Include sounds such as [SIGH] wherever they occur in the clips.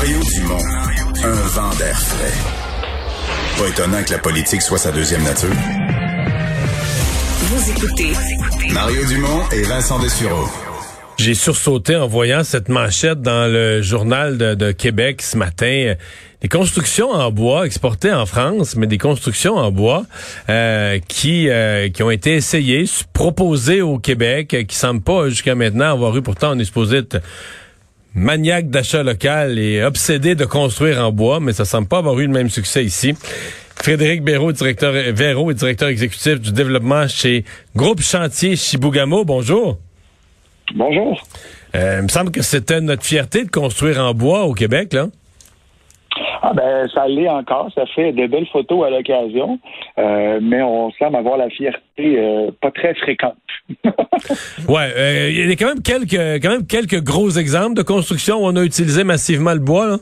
Mario Dumont, un vent d'air frais. Pas étonnant que la politique soit sa deuxième nature. Vous écoutez Mario Dumont et Vincent Dessureau. J'ai sursauté en voyant cette manchette dans le journal de, de Québec ce matin. Des constructions en bois exportées en France, mais des constructions en bois euh, qui euh, qui ont été essayées, proposées au Québec, qui semblent pas jusqu'à maintenant avoir eu. Pourtant, on est supposé être maniaque d'achat local et obsédé de construire en bois, mais ça semble pas avoir eu le même succès ici. Frédéric Béraud, directeur Véro, directeur exécutif du développement chez Groupe Chantier Chibougamau. Bonjour. Bonjour. Euh, il me semble que c'était notre fierté de construire en bois au Québec, là. Ah ben ça l'est encore, ça fait de belles photos à l'occasion, euh, mais on semble avoir la fierté euh, pas très fréquente. Ouais, il y a quand même quelques quand même quelques gros exemples de construction où on a utilisé massivement le bois. Là.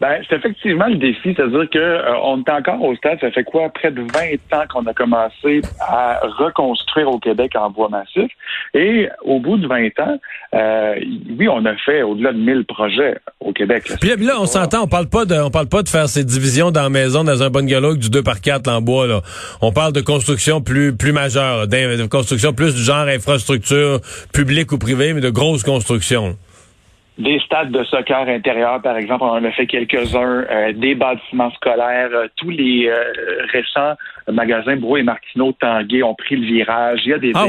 Ben, c'est effectivement le défi, c'est-à-dire que euh, on est encore au stade, ça fait quoi, près de 20 ans qu'on a commencé à reconstruire au Québec en bois massif. Et au bout de 20 ans, euh, oui, on a fait au-delà de 1000 projets au Québec. Puis là, on s'entend, on parle pas de, on parle pas de faire ces divisions dans la maison, dans un bungalow du 2 par 4 en bois, là. On parle de construction plus, plus majeure, de construction plus du genre infrastructure publique ou privée, mais de grosses constructions des stades de soccer intérieur, par exemple, on en a fait quelques-uns, euh, des bâtiments scolaires, euh, tous les euh, récents magasins Bro et Martineau Tanguay ont pris le virage, il y a des ah,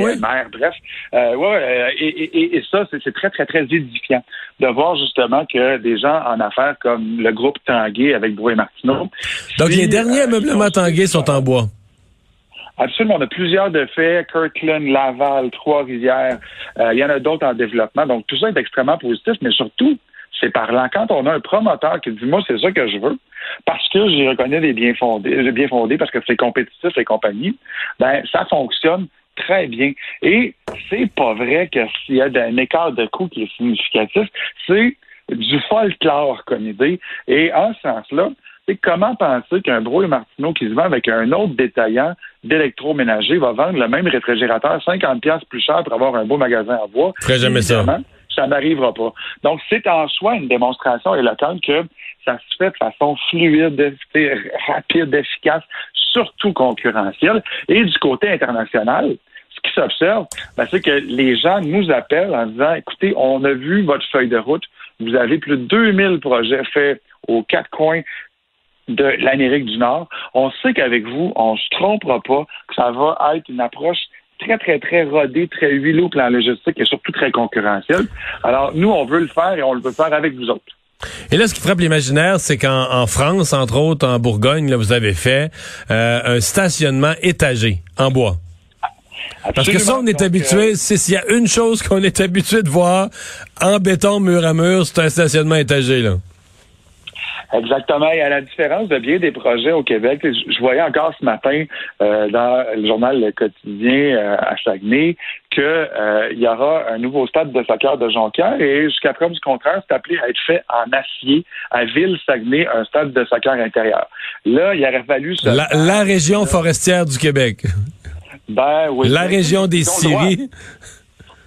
bref. ouais, et, et, ça, c'est très, très, très édifiant de voir justement que des gens en affaires comme le groupe Tanguay avec Bro et Martineau. Donc les derniers ameublements Tanguay sont en bois. Absolument. On a plusieurs de faits, Kirkland, Laval, Trois-Rivières. Euh, il y en a d'autres en développement. Donc, tout ça est extrêmement positif, mais surtout, c'est parlant. Quand on a un promoteur qui dit, moi, c'est ça que je veux, parce que j'y reconnais des biens fondés, bien fondés, parce que c'est compétitif et compagnie, ben, ça fonctionne très bien. Et c'est pas vrai que s'il y a un écart de coût qui est significatif, c'est du folklore comme idée. Et en ce sens-là, c'est comment penser qu'un Bro et Martineau qui se vend avec un autre détaillant d'électroménager va vendre le même réfrigérateur 50 pièces plus cher pour avoir un beau magasin à bois? Ferais jamais ça. Ça n'arrivera pas. Donc, c'est en soi une démonstration éloquente que ça se fait de façon fluide, rapide, efficace, surtout concurrentielle. Et du côté international, ce qui s'observe, ben, c'est que les gens nous appellent en disant, écoutez, on a vu votre feuille de route, vous avez plus de 2000 projets faits aux quatre coins de l'Amérique du Nord. On sait qu'avec vous, on ne se trompera pas, que ça va être une approche très, très, très rodée, très huilée au plan logistique et surtout très concurrentielle. Alors, nous, on veut le faire et on le veut faire avec vous autres. Et là, ce qui frappe l'imaginaire, c'est qu'en France, entre autres, en Bourgogne, là, vous avez fait euh, un stationnement étagé en bois. Parce que ça, on est habitué, euh, s'il y a une chose qu'on est habitué de voir en béton mur à mur, c'est un stationnement étagé, là. Exactement. Et à la différence de bien des projets au Québec, je, voyais encore ce matin euh, dans le journal Le Quotidien euh, à Saguenay qu'il euh, y aura un nouveau stade de soccer de Jonquière et jusqu'à preuve du contraire, c'est appelé à être fait en acier à Ville-Saguenay, un stade de soccer intérieur. Là, il aurait fallu... La, la, région forestière du Québec. Ben oui. La région des Syries.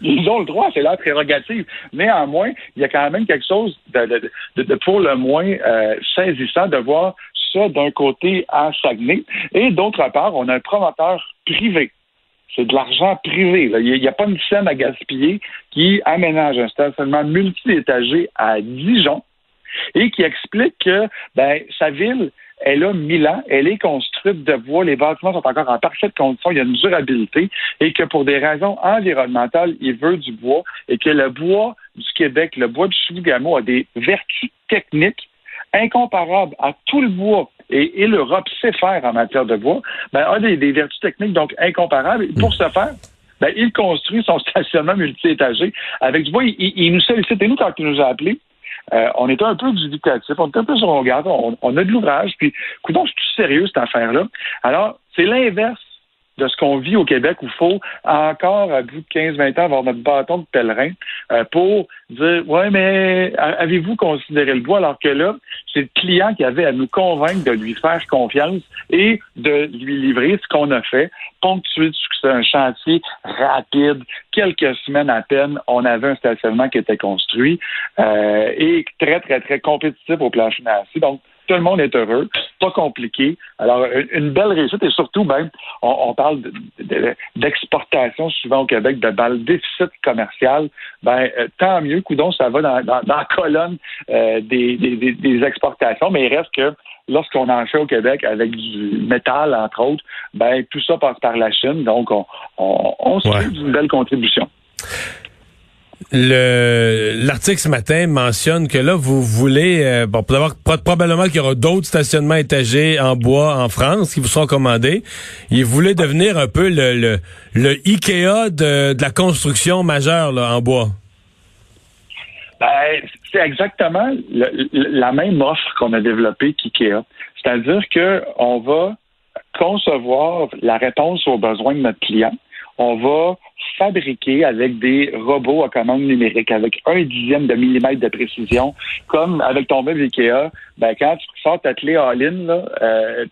Ils ont le droit, c'est leur prérogative. Néanmoins, il y a quand même quelque chose de, de, pour le moins euh, saisissant de voir ça d'un côté à Saguenay. Et d'autre part, on a un promoteur privé. C'est de l'argent privé. Il n'y a, pas une scène à gaspiller qui aménage un stationnement multi-étagé à Dijon et qui explique que ben, sa ville elle a mille ans, elle est construite de bois, les bâtiments sont encore en parfaite condition, il y a une durabilité, et que pour des raisons environnementales, il veut du bois, et que le bois du Québec, le bois du Chibougamau a des vertus techniques incomparables à tout le bois et, l'Europe sait faire en matière de bois, ben, a des, vertus techniques donc incomparables. Et pour ce faire, ben, il construit son [LAUGHS] stationnement multi-étagé avec du bois. Il, nous sollicite, et nous, quand il nous a appelés, euh, on était un peu dubitatif, on était un peu sur le regard, on, a de l'ouvrage, puis écoutons, c'est tout sérieux cette affaire-là? Alors, c'est l'inverse de ce qu'on vit au Québec où il faut encore, à bout de 15-20 ans, avoir notre bâton de pèlerin euh, pour dire Ouais, mais avez-vous considéré le bois? Alors que là, c'est le client qui avait à nous convaincre de lui faire confiance et de lui livrer ce qu'on a fait, ponctué de succès, un chantier rapide, quelques semaines à peine, on avait un stationnement qui était construit euh, et très, très, très compétitif au plan financier. Donc, tout le monde est heureux, pas compliqué. Alors, une belle réussite et surtout, ben, on, parle d'exportation souvent au Québec, de dans le déficit commercial. Ben, euh, tant mieux, coudon, ça va dans, la colonne euh, des, des, exportations, mais il reste que lorsqu'on en fait au Québec avec du métal, entre autres, ben, tout ça passe par la Chine, donc on, on, se fait une belle contribution. Le l'article ce matin mentionne que là vous voulez euh, bon probablement qu'il y aura d'autres stationnements étagés en bois en France qui vous seront commandés. Il voulait devenir un peu le le, le Ikea de, de la construction majeure là, en bois. Ben, c'est exactement la même offre qu'on a développée qu'IKEA. C'est-à-dire qu'on va concevoir la réponse aux besoins de notre client. On va fabriquer avec des robots à commande numérique, avec un dixième de millimètre de précision, comme avec ton meuble Ikea, ben, quand tu sors ta clé all-in, là, euh,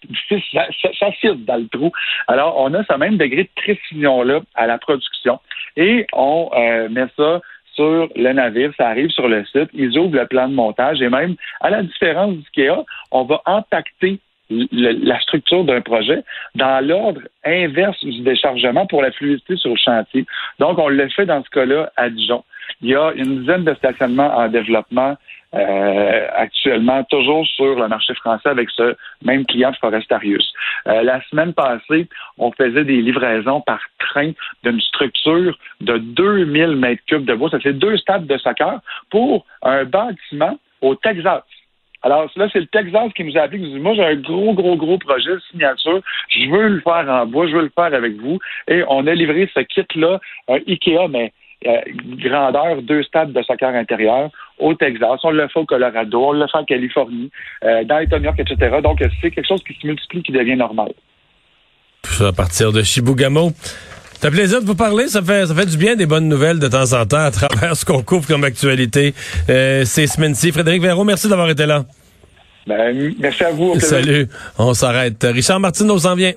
ça, ça, dans le trou. Alors, on a ce même degré de précision-là à la production. Et on euh, met ça sur le navire, ça arrive sur le site, ils ouvrent le plan de montage. Et même, à la différence d'IKEA, on va impacter la structure d'un projet dans l'ordre inverse du déchargement pour la fluidité sur le chantier. Donc, on le fait dans ce cas-là à Dijon. Il y a une dizaine de stationnements en développement euh, actuellement, toujours sur le marché français avec ce même client de Forestarius. Euh, la semaine passée, on faisait des livraisons par train d'une structure de 2000 mètres cubes de bois. Ça fait deux stades de soccer pour un bâtiment au Texas. Alors là, c'est le Texas qui nous a appelé, qui nous dit, moi, j'ai un gros, gros, gros projet de signature. Je veux le faire en bois, je veux le faire avec vous. Et on a livré ce kit-là, un Ikea, mais euh, grandeur, deux stades de soccer intérieur au Texas. On le fait au Colorado, on le fait en Californie, euh, dans les York, etc. Donc, c'est quelque chose qui se multiplie, qui devient normal. Tout ça à partir de Chibougamau. C'est un plaisir de vous parler. Ça fait, ça fait du bien des bonnes nouvelles de temps en temps à travers ce qu'on couvre comme actualité euh, ces semaines-ci. Frédéric Véraud, merci d'avoir été là. Ben, merci à vous. Salut. On s'arrête. Richard Martineau s'en vient.